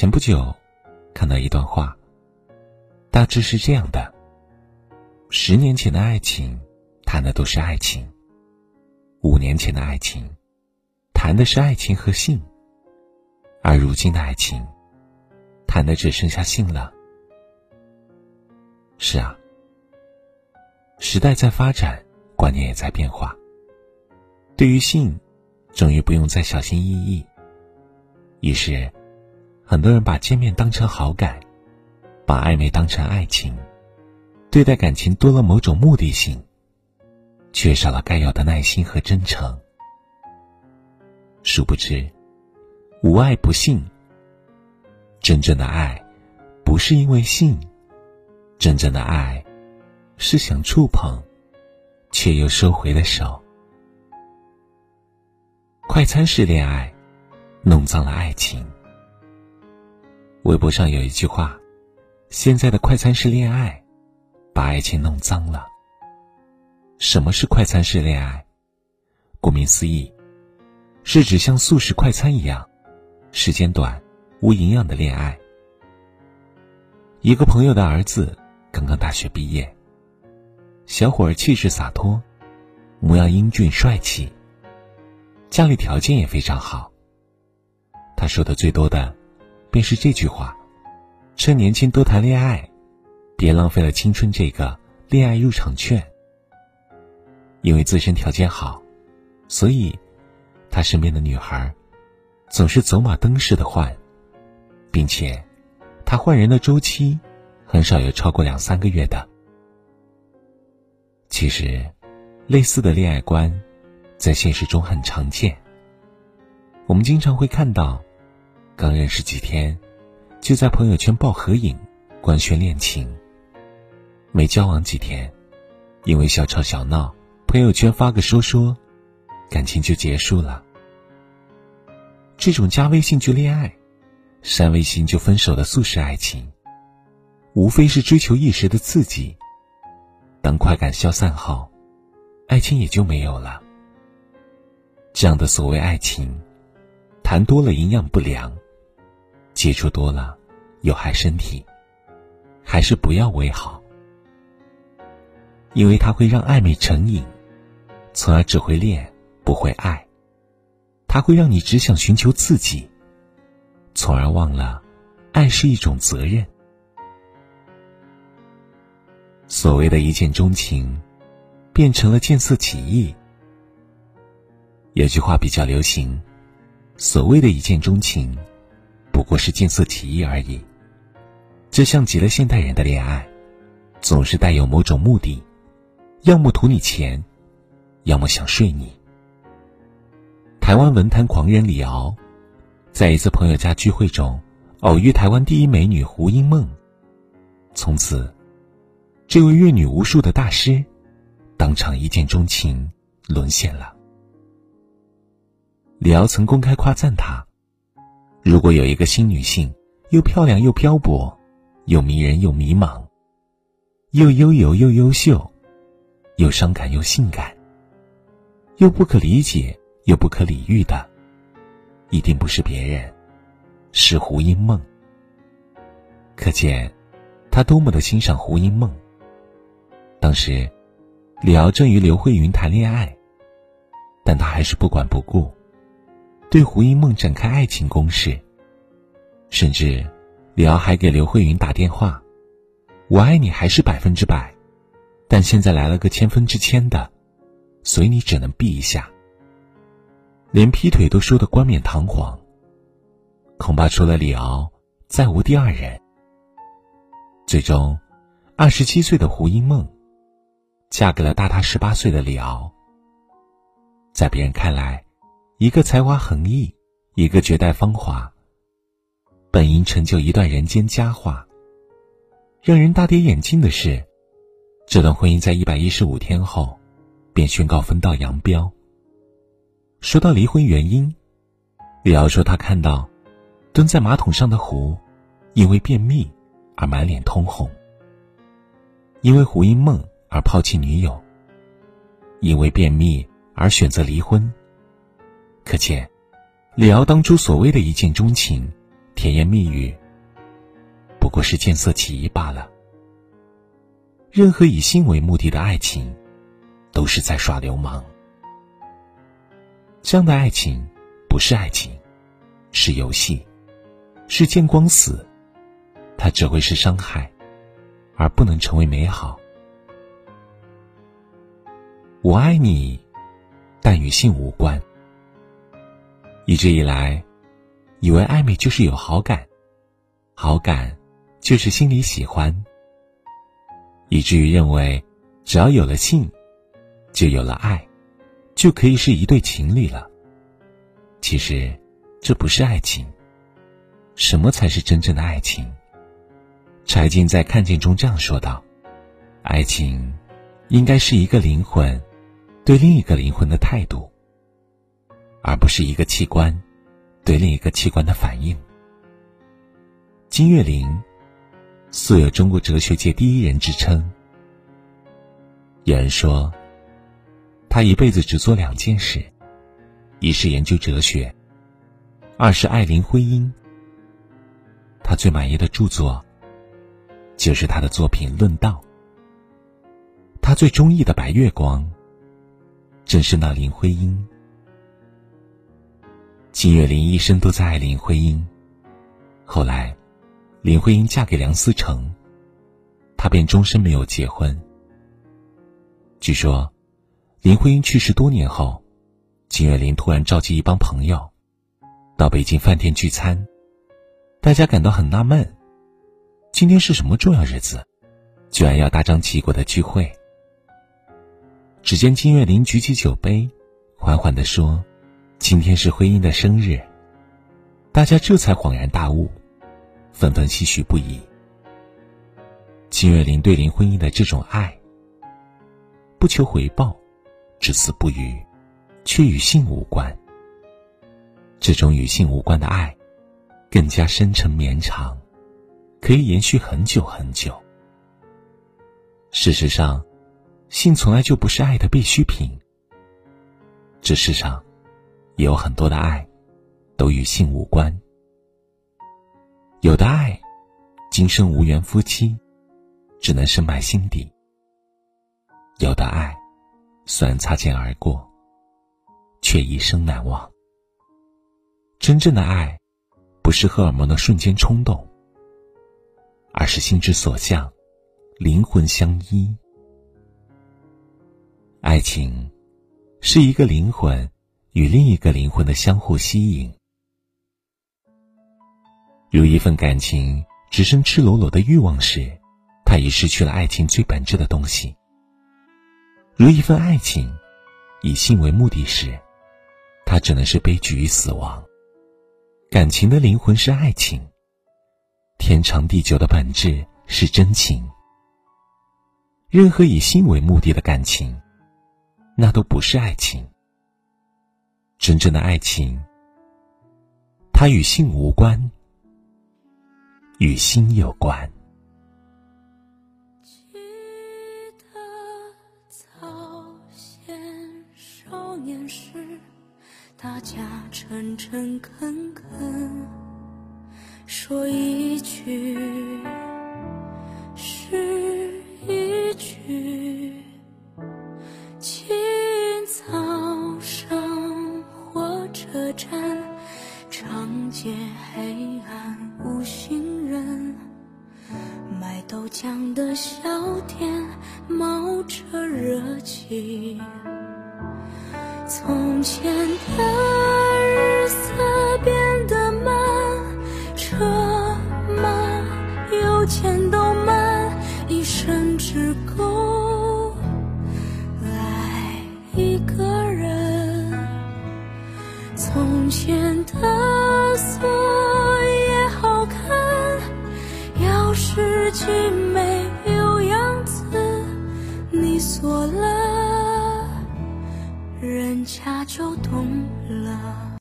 前不久，看到一段话，大致是这样的：十年前的爱情，谈的都是爱情；五年前的爱情，谈的是爱情和性；而如今的爱情，谈的只剩下性了。是啊，时代在发展，观念也在变化。对于性，终于不用再小心翼翼。于是。很多人把见面当成好感，把暧昧当成爱情，对待感情多了某种目的性，缺少了该有的耐心和真诚。殊不知，无爱不性。真正的爱，不是因为性，真正的爱，是想触碰，却又收回的手。快餐式恋爱，弄脏了爱情。微博上有一句话：“现在的快餐式恋爱，把爱情弄脏了。”什么是快餐式恋爱？顾名思义，是指像速食快餐一样，时间短、无营养的恋爱。一个朋友的儿子刚刚大学毕业，小伙儿气质洒脱，模样英俊帅气，家里条件也非常好。他说的最多的。便是这句话：趁年轻多谈恋爱，别浪费了青春这个恋爱入场券。因为自身条件好，所以他身边的女孩总是走马灯似的换，并且他换人的周期很少有超过两三个月的。其实，类似的恋爱观在现实中很常见。我们经常会看到。刚认识几天，就在朋友圈爆合影，官宣恋情。没交往几天，因为小吵小闹，朋友圈发个说说，感情就结束了。这种加微信就恋爱，删微信就分手的速食爱情，无非是追求一时的刺激。当快感消散后，爱情也就没有了。这样的所谓爱情，谈多了营养不良。接触多了，有害身体，还是不要为好。因为它会让暧昧成瘾，从而只会恋不会爱。它会让你只想寻求刺激，从而忘了爱是一种责任。所谓的一见钟情，变成了见色起意。有句话比较流行：所谓的一见钟情。不过是见色起意而已，这像极了现代人的恋爱，总是带有某种目的，要么图你钱，要么想睡你。台湾文坛狂人李敖，在一次朋友家聚会中，偶遇台湾第一美女胡因梦，从此，这位阅女无数的大师，当场一见钟情，沦陷了。李敖曾公开夸赞他。如果有一个新女性，又漂亮又漂泊，又迷人又迷茫，又悠游又优秀，又伤感又性感，又不可理解又不可理喻的，一定不是别人，是胡因梦。可见，他多么的欣赏胡因梦。当时，李敖正与刘慧云谈恋爱，但他还是不管不顾。对胡因梦展开爱情攻势，甚至李敖还给刘慧云打电话：“我爱你还是百分之百，但现在来了个千分之千的，所以你只能避一下。”连劈腿都说的冠冕堂皇。恐怕除了李敖，再无第二人。最终，二十七岁的胡因梦嫁给了大她十八岁的李敖。在别人看来，一个才华横溢，一个绝代芳华。本应成就一段人间佳话。让人大跌眼镜的是，这段婚姻在一百一十五天后，便宣告分道扬镳。说到离婚原因，李敖说他看到蹲在马桶上的胡，因为便秘而满脸通红；因为胡因梦而抛弃女友；因为便秘而选择离婚。可见，李敖当初所谓的一见钟情，甜言蜜语，不过是见色起意罢了。任何以性为目的的爱情，都是在耍流氓。这样的爱情不是爱情，是游戏，是见光死。它只会是伤害，而不能成为美好。我爱你，但与性无关。一直以来，以为暧昧就是有好感，好感就是心里喜欢，以至于认为只要有了性，就有了爱。就可以是一对情侣了。其实，这不是爱情。什么才是真正的爱情？柴静在《看见》中这样说道：“爱情，应该是一个灵魂对另一个灵魂的态度，而不是一个器官对另一个器官的反应。”金岳霖素有中国哲学界第一人之称。有人说。他一辈子只做两件事，一是研究哲学，二是爱林徽因。他最满意的著作，就是他的作品《论道》。他最中意的白月光，正是那林徽因。金岳霖一生都在爱林徽因，后来，林徽因嫁给梁思成，他便终身没有结婚。据说。林徽因去世多年后，金岳霖突然召集一帮朋友，到北京饭店聚餐。大家感到很纳闷：今天是什么重要日子，居然要大张旗鼓的聚会？只见金岳霖举起酒杯，缓缓地说：“今天是婚姻的生日。”大家这才恍然大悟，纷纷唏嘘不已。金岳霖对林徽因的这种爱，不求回报。至死不渝，却与性无关。这种与性无关的爱，更加深沉绵长，可以延续很久很久。事实上，性从来就不是爱的必需品。这世上，也有很多的爱，都与性无关。有的爱，今生无缘夫妻，只能深埋心底。有的爱。虽然擦肩而过，却一生难忘。真正的爱，不是荷尔蒙的瞬间冲动，而是心之所向，灵魂相依。爱情，是一个灵魂与另一个灵魂的相互吸引。如一份感情只剩赤裸裸的欲望时，它已失去了爱情最本质的东西。如一份爱情，以性为目的时，它只能是悲剧与死亡。感情的灵魂是爱情，天长地久的本质是真情。任何以性为目的的感情，那都不是爱情。真正的爱情，它与性无关，与心有关。记得早先少年时大家诚诚恳恳，说一句冒着热气。从前的日色变得慢，车马邮件都慢，一生只够爱一个人。从前的锁也好看，钥匙精锁了。人家就懂。